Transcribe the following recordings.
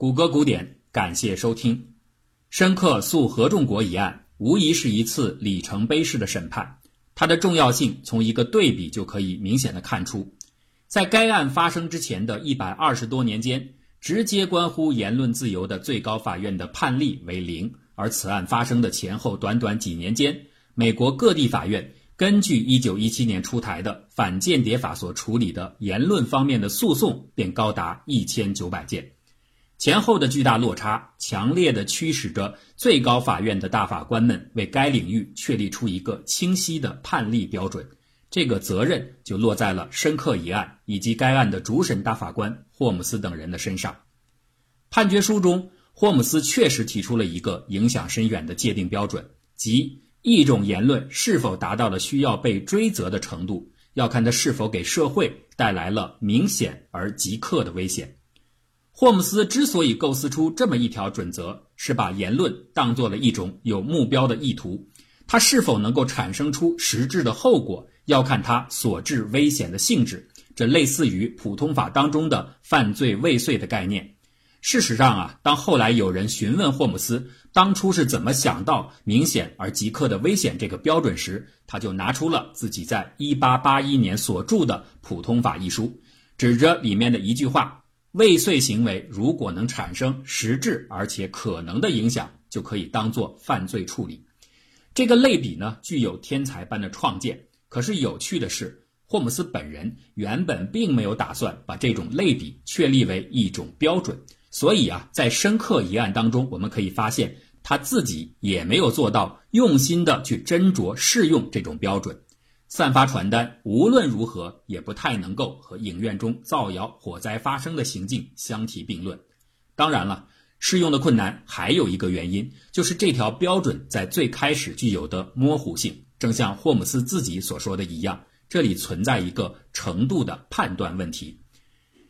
谷歌古典，感谢收听。申克诉合众国一案，无疑是一次里程碑式的审判。它的重要性从一个对比就可以明显的看出。在该案发生之前的一百二十多年间，直接关乎言论自由的最高法院的判例为零；而此案发生的前后短短几年间，美国各地法院根据一九一七年出台的反间谍法所处理的言论方面的诉讼便高达一千九百件。前后的巨大落差，强烈的驱使着最高法院的大法官们为该领域确立出一个清晰的判例标准。这个责任就落在了深刻一案以及该案的主审大法官霍姆斯等人的身上。判决书中，霍姆斯确实提出了一个影响深远的界定标准，即一种言论是否达到了需要被追责的程度，要看它是否给社会带来了明显而即刻的危险。霍姆斯之所以构思出这么一条准则，是把言论当做了一种有目标的意图，它是否能够产生出实质的后果，要看它所致危险的性质。这类似于普通法当中的犯罪未遂的概念。事实上啊，当后来有人询问霍姆斯当初是怎么想到明显而即刻的危险这个标准时，他就拿出了自己在1881年所著的《普通法》一书，指着里面的一句话。未遂行为如果能产生实质而且可能的影响，就可以当做犯罪处理。这个类比呢，具有天才般的创建。可是有趣的是，霍姆斯本人原本并没有打算把这种类比确立为一种标准。所以啊，在深刻一案当中，我们可以发现他自己也没有做到用心的去斟酌适用这种标准。散发传单无论如何也不太能够和影院中造谣火灾发生的行径相提并论。当然了，适用的困难还有一个原因，就是这条标准在最开始具有的模糊性。正像霍姆斯自己所说的一样，这里存在一个程度的判断问题。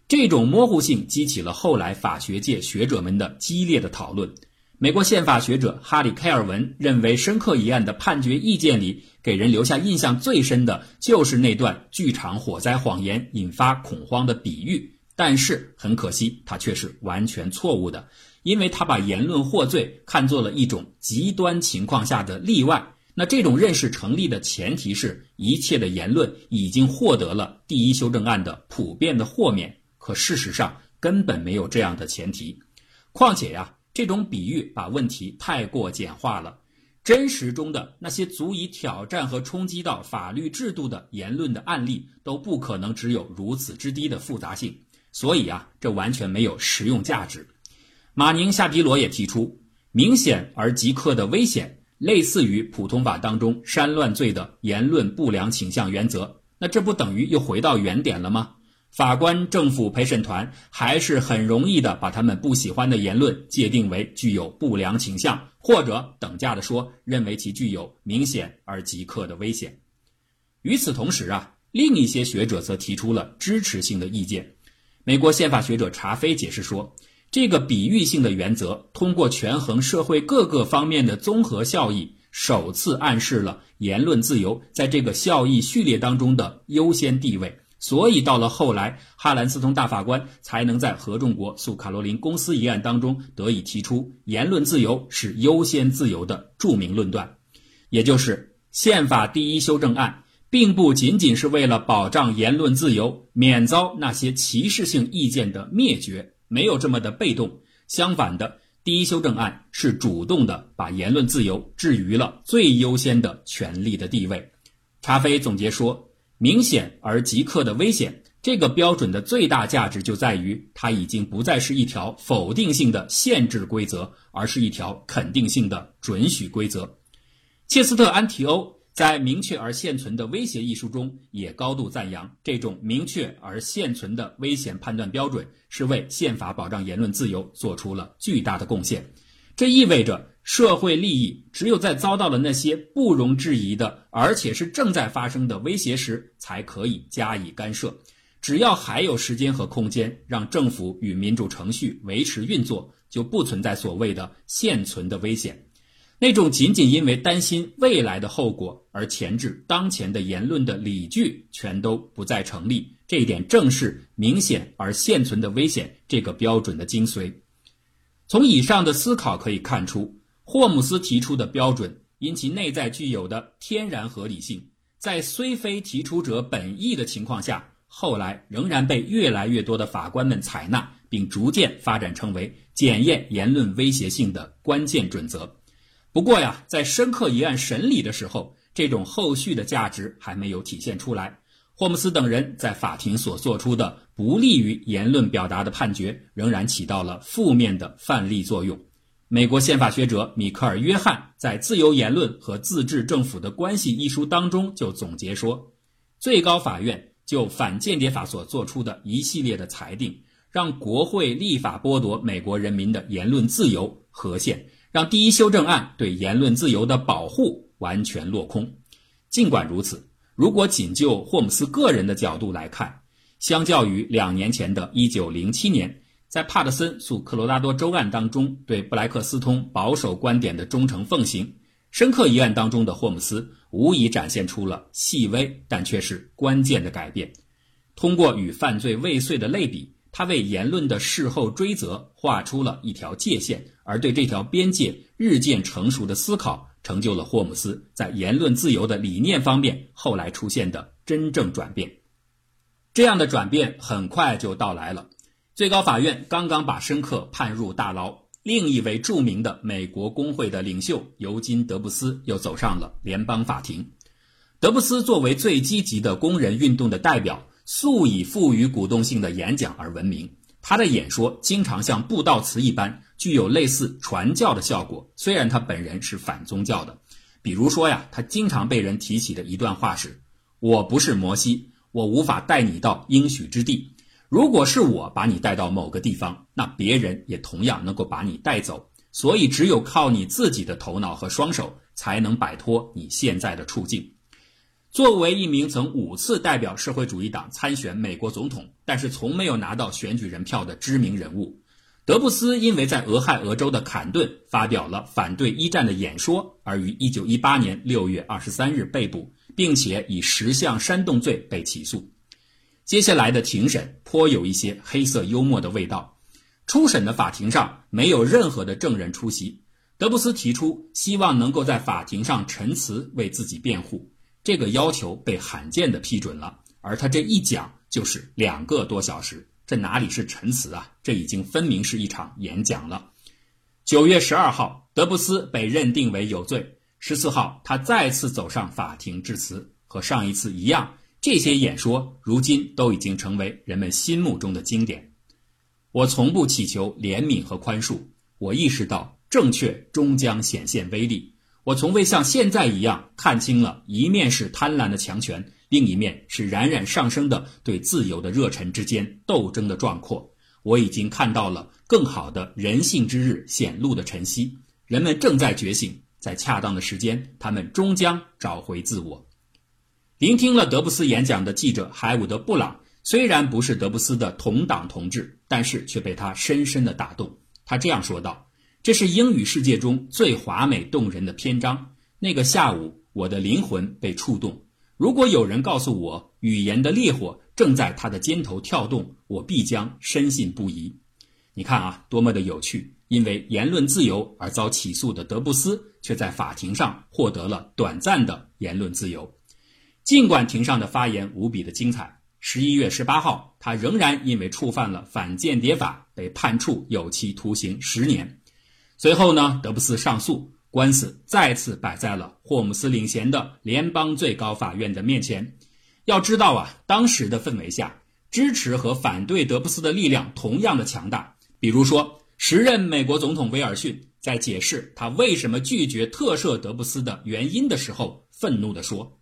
这种模糊性激起了后来法学界学者们的激烈的讨论。美国宪法学者哈里·凯尔文认为，深刻一案的判决意见里，给人留下印象最深的就是那段剧场火灾谎言引发恐慌的比喻。但是很可惜，他却是完全错误的，因为他把言论获罪看作了一种极端情况下的例外。那这种认识成立的前提是一切的言论已经获得了第一修正案的普遍的豁免。可事实上根本没有这样的前提。况且呀。这种比喻把问题太过简化了，真实中的那些足以挑战和冲击到法律制度的言论的案例都不可能只有如此之低的复杂性，所以啊，这完全没有实用价值。马宁夏皮罗也提出，明显而即刻的危险，类似于普通法当中煽乱罪的言论不良倾向原则，那这不等于又回到原点了吗？法官、政府、陪审团还是很容易的把他们不喜欢的言论界定为具有不良倾向，或者等价的说，认为其具有明显而即刻的危险。与此同时啊，另一些学者则提出了支持性的意见。美国宪法学者查菲解释说，这个比喻性的原则通过权衡社会各个方面的综合效益，首次暗示了言论自由在这个效益序列当中的优先地位。所以，到了后来，哈兰斯通大法官才能在合众国诉卡罗琳公司一案当中得以提出言论自由是优先自由的著名论断，也就是宪法第一修正案并不仅仅是为了保障言论自由免遭那些歧视性意见的灭绝，没有这么的被动。相反的，第一修正案是主动的把言论自由置于了最优先的权利的地位。查菲总结说。明显而即刻的危险，这个标准的最大价值就在于，它已经不再是一条否定性的限制规则，而是一条肯定性的准许规则。切斯特·安提欧在《明确而现存的威胁》一书中也高度赞扬这种明确而现存的危险判断标准，是为宪法保障言论自由做出了巨大的贡献。这意味着。社会利益只有在遭到了那些不容置疑的，而且是正在发生的威胁时，才可以加以干涉。只要还有时间和空间让政府与民主程序维持运作，就不存在所谓的现存的危险。那种仅仅因为担心未来的后果而前置当前的言论的理据，全都不再成立。这一点正是明显而现存的危险这个标准的精髓。从以上的思考可以看出，霍姆斯提出的标准因其内在具有的天然合理性，在虽非提出者本意的情况下，后来仍然被越来越多的法官们采纳，并逐渐发展成为检验言论威胁性的关键准则。不过呀，在深刻一案审理的时候，这种后续的价值还没有体现出来。霍姆斯等人在法庭所做出的不利于言论表达的判决，仍然起到了负面的范例作用。美国宪法学者米克尔·约翰在《自由言论和自治政府的关系》一书当中就总结说，最高法院就反间谍法所做出的一系列的裁定，让国会立法剥夺美国人民的言论自由和宪。让第一修正案对言论自由的保护完全落空。尽管如此，如果仅就霍姆斯个人的角度来看，相较于两年前的1907年在帕特森诉科罗拉多州案当中对布莱克斯通保守观点的忠诚奉行，深刻一案当中的霍姆斯无疑展现出了细微但却是关键的改变。通过与犯罪未遂的类比。他为言论的事后追责画出了一条界限，而对这条边界日渐成熟的思考，成就了霍姆斯在言论自由的理念方面后来出现的真正转变。这样的转变很快就到来了。最高法院刚刚把申克判入大牢，另一位著名的美国工会的领袖尤金·德布斯又走上了联邦法庭。德布斯作为最积极的工人运动的代表。素以富于鼓动性的演讲而闻名，他的演说经常像布道词一般，具有类似传教的效果。虽然他本人是反宗教的，比如说呀，他经常被人提起的一段话是：“我不是摩西，我无法带你到应许之地。如果是我把你带到某个地方，那别人也同样能够把你带走。所以，只有靠你自己的头脑和双手，才能摆脱你现在的处境。”作为一名曾五次代表社会主义党参选美国总统，但是从没有拿到选举人票的知名人物，德布斯因为在俄亥俄州的坎顿发表了反对一战的演说，而于1918年6月23日被捕，并且以十项煽动罪被起诉。接下来的庭审颇有一些黑色幽默的味道。初审的法庭上没有任何的证人出席，德布斯提出希望能够在法庭上陈词为自己辩护。这个要求被罕见的批准了，而他这一讲就是两个多小时，这哪里是陈词啊？这已经分明是一场演讲了。九月十二号，德布斯被认定为有罪。十四号，他再次走上法庭致辞，和上一次一样，这些演说如今都已经成为人们心目中的经典。我从不祈求怜悯和宽恕，我意识到正确终将显现威力。我从未像现在一样看清了，一面是贪婪的强权，另一面是冉冉上升的对自由的热忱之间斗争的壮阔。我已经看到了更好的人性之日显露的晨曦，人们正在觉醒，在恰当的时间，他们终将找回自我。聆听了德布斯演讲的记者海伍德·布朗，虽然不是德布斯的同党同志，但是却被他深深的打动。他这样说道。这是英语世界中最华美动人的篇章。那个下午，我的灵魂被触动。如果有人告诉我语言的烈火正在他的肩头跳动，我必将深信不疑。你看啊，多么的有趣！因为言论自由而遭起诉的德布斯，却在法庭上获得了短暂的言论自由。尽管庭上的发言无比的精彩，十一月十八号，他仍然因为触犯了反间谍法，被判处有期徒刑十年。随后呢，德布斯上诉，官司再次摆在了霍姆斯领衔的联邦最高法院的面前。要知道啊，当时的氛围下，支持和反对德布斯的力量同样的强大。比如说，时任美国总统威尔逊在解释他为什么拒绝特赦德布斯的原因的时候，愤怒地说：“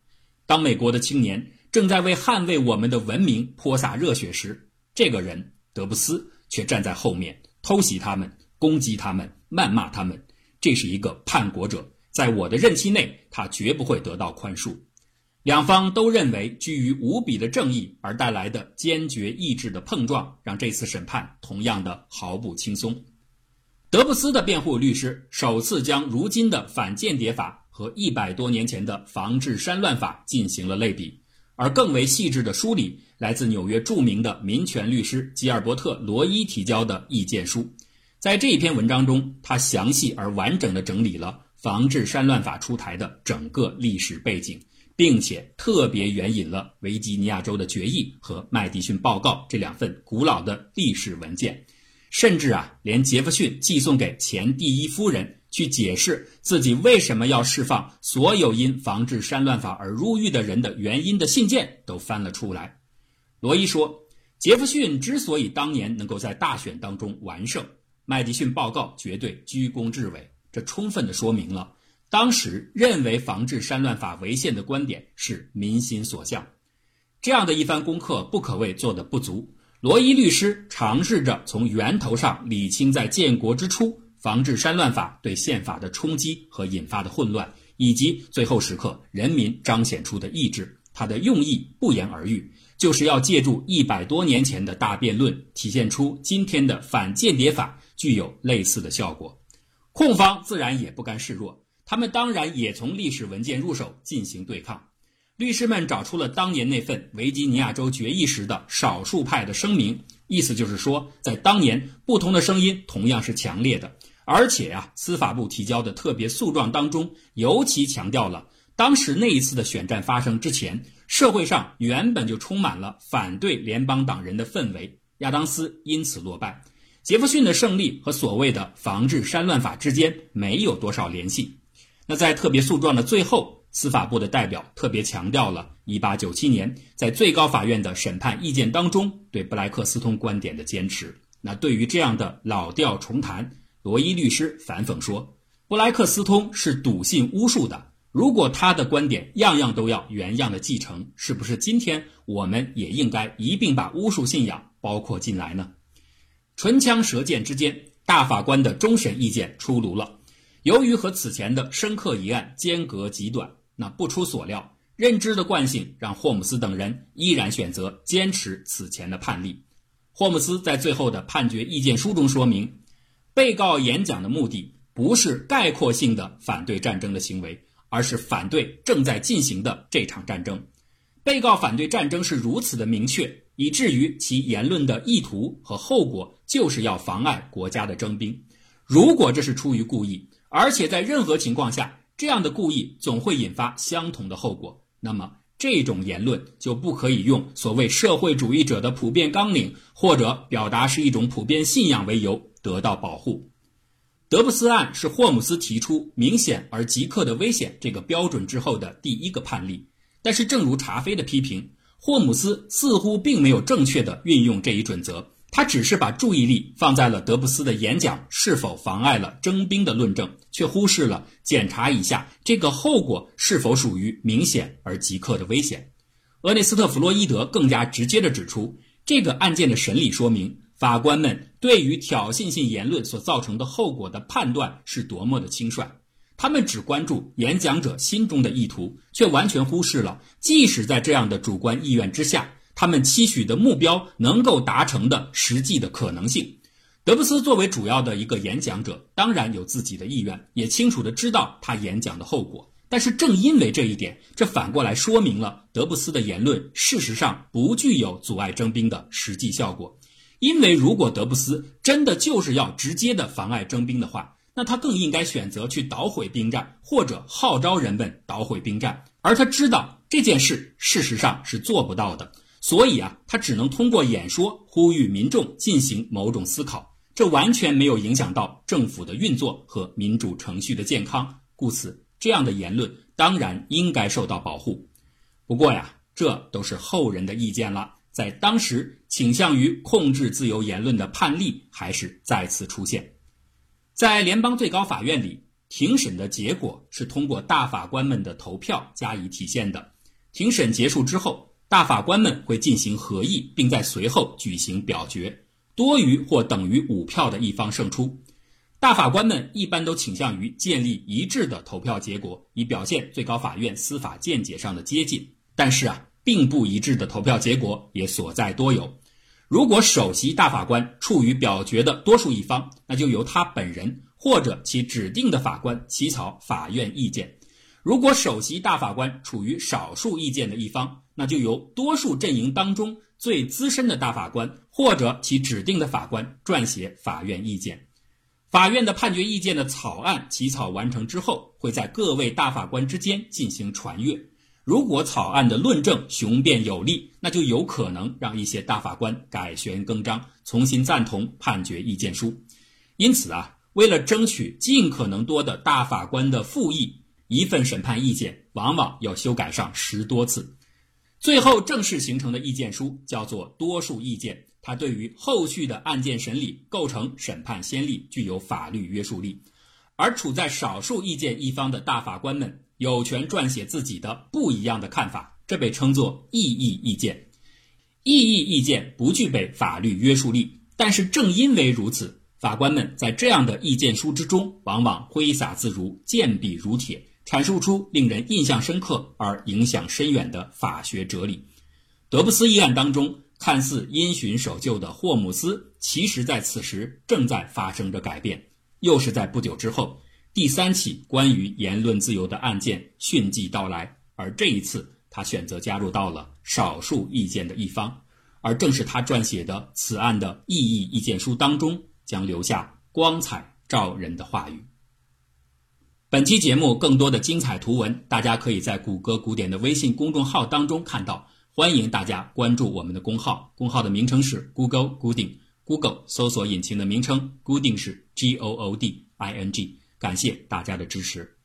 当美国的青年正在为捍卫我们的文明泼洒热血时，这个人德布斯却站在后面偷袭他们，攻击他们。”谩骂他们，这是一个叛国者，在我的任期内，他绝不会得到宽恕。两方都认为，基于无比的正义而带来的坚决意志的碰撞，让这次审判同样的毫不轻松。德布斯的辩护律师首次将如今的反间谍法和一百多年前的防治山乱法进行了类比，而更为细致的梳理来自纽约著名的民权律师吉尔伯特·罗伊提交的意见书。在这一篇文章中，他详细而完整的整理了防治山乱法出台的整个历史背景，并且特别援引了维吉尼亚州的决议和麦迪逊报告这两份古老的历史文件，甚至啊，连杰弗逊寄送给前第一夫人去解释自己为什么要释放所有因防治山乱法而入狱的人的原因的信件都翻了出来。罗伊说，杰弗逊之所以当年能够在大选当中完胜。麦迪逊报告绝对居功至伟，这充分的说明了当时认为防治山乱法违宪的观点是民心所向。这样的一番功课不可谓做得不足。罗伊律师尝试着从源头上理清在建国之初防治山乱法对宪法的冲击和引发的混乱，以及最后时刻人民彰显出的意志。他的用意不言而喻，就是要借助一百多年前的大辩论，体现出今天的反间谍法。具有类似的效果，控方自然也不甘示弱，他们当然也从历史文件入手进行对抗。律师们找出了当年那份维吉尼亚州决议时的少数派的声明，意思就是说，在当年不同的声音同样是强烈的，而且啊，司法部提交的特别诉状当中尤其强调了，当时那一次的选战发生之前，社会上原本就充满了反对联邦党人的氛围，亚当斯因此落败。杰弗逊的胜利和所谓的防治山乱法之间没有多少联系。那在特别诉状的最后，司法部的代表特别强调了1897年在最高法院的审判意见当中对布莱克斯通观点的坚持。那对于这样的老调重弹，罗伊律师反讽说，布莱克斯通是笃信巫术的。如果他的观点样样都要原样的继承，是不是今天我们也应该一并把巫术信仰包括进来呢？唇枪舌剑之间，大法官的终审意见出炉了。由于和此前的深刻一案间隔极短，那不出所料，认知的惯性让霍姆斯等人依然选择坚持此前的判例。霍姆斯在最后的判决意见书中说明，被告演讲的目的不是概括性的反对战争的行为，而是反对正在进行的这场战争。被告反对战争是如此的明确。以至于其言论的意图和后果就是要妨碍国家的征兵。如果这是出于故意，而且在任何情况下，这样的故意总会引发相同的后果，那么这种言论就不可以用所谓社会主义者的普遍纲领或者表达是一种普遍信仰为由得到保护。德布斯案是霍姆斯提出明显而即刻的危险这个标准之后的第一个判例，但是正如查菲的批评。霍姆斯似乎并没有正确的运用这一准则，他只是把注意力放在了德布斯的演讲是否妨碍了征兵的论证，却忽视了检查一下这个后果是否属于明显而即刻的危险。厄内斯特·弗洛伊德更加直接地指出，这个案件的审理说明法官们对于挑衅性言论所造成的后果的判断是多么的轻率。他们只关注演讲者心中的意图，却完全忽视了，即使在这样的主观意愿之下，他们期许的目标能够达成的实际的可能性。德布斯作为主要的一个演讲者，当然有自己的意愿，也清楚的知道他演讲的后果。但是正因为这一点，这反过来说明了德布斯的言论事实上不具有阻碍征兵的实际效果。因为如果德布斯真的就是要直接的妨碍征兵的话，那他更应该选择去捣毁兵站，或者号召人们捣毁兵站，而他知道这件事事实上是做不到的，所以啊，他只能通过演说呼吁民众进行某种思考，这完全没有影响到政府的运作和民主程序的健康，故此这样的言论当然应该受到保护。不过呀，这都是后人的意见了，在当时倾向于控制自由言论的判例还是再次出现。在联邦最高法院里，庭审的结果是通过大法官们的投票加以体现的。庭审结束之后，大法官们会进行合议，并在随后举行表决，多于或等于五票的一方胜出。大法官们一般都倾向于建立一致的投票结果，以表现最高法院司法见解上的接近。但是啊，并不一致的投票结果也所在多有。如果首席大法官处于表决的多数一方，那就由他本人或者其指定的法官起草法院意见；如果首席大法官处于少数意见的一方，那就由多数阵营当中最资深的大法官或者其指定的法官撰写法院意见。法院的判决意见的草案起草完成之后，会在各位大法官之间进行传阅。如果草案的论证雄辩有力，那就有可能让一些大法官改弦更张，重新赞同判决意见书。因此啊，为了争取尽可能多的大法官的复议，一份审判意见往往要修改上十多次。最后正式形成的意见书叫做多数意见，它对于后续的案件审理构成审判先例，具有法律约束力。而处在少数意见一方的大法官们。有权撰写自己的不一样的看法，这被称作异议意见。异议意见不具备法律约束力，但是正因为如此，法官们在这样的意见书之中，往往挥洒自如，剑笔如铁，阐述出令人印象深刻而影响深远的法学哲理。德布斯一案当中，看似因循守旧的霍姆斯，其实在此时正在发生着改变。又是在不久之后。第三起关于言论自由的案件迅即到来，而这一次他选择加入到了少数意见的一方，而正是他撰写的此案的异议意见书当中，将留下光彩照人的话语。本期节目更多的精彩图文，大家可以在谷歌古典的微信公众号当中看到，欢迎大家关注我们的公号，公号的名称是 Google 固定，Google 搜索引擎的名称固定是 G O O D I N G。感谢大家的支持。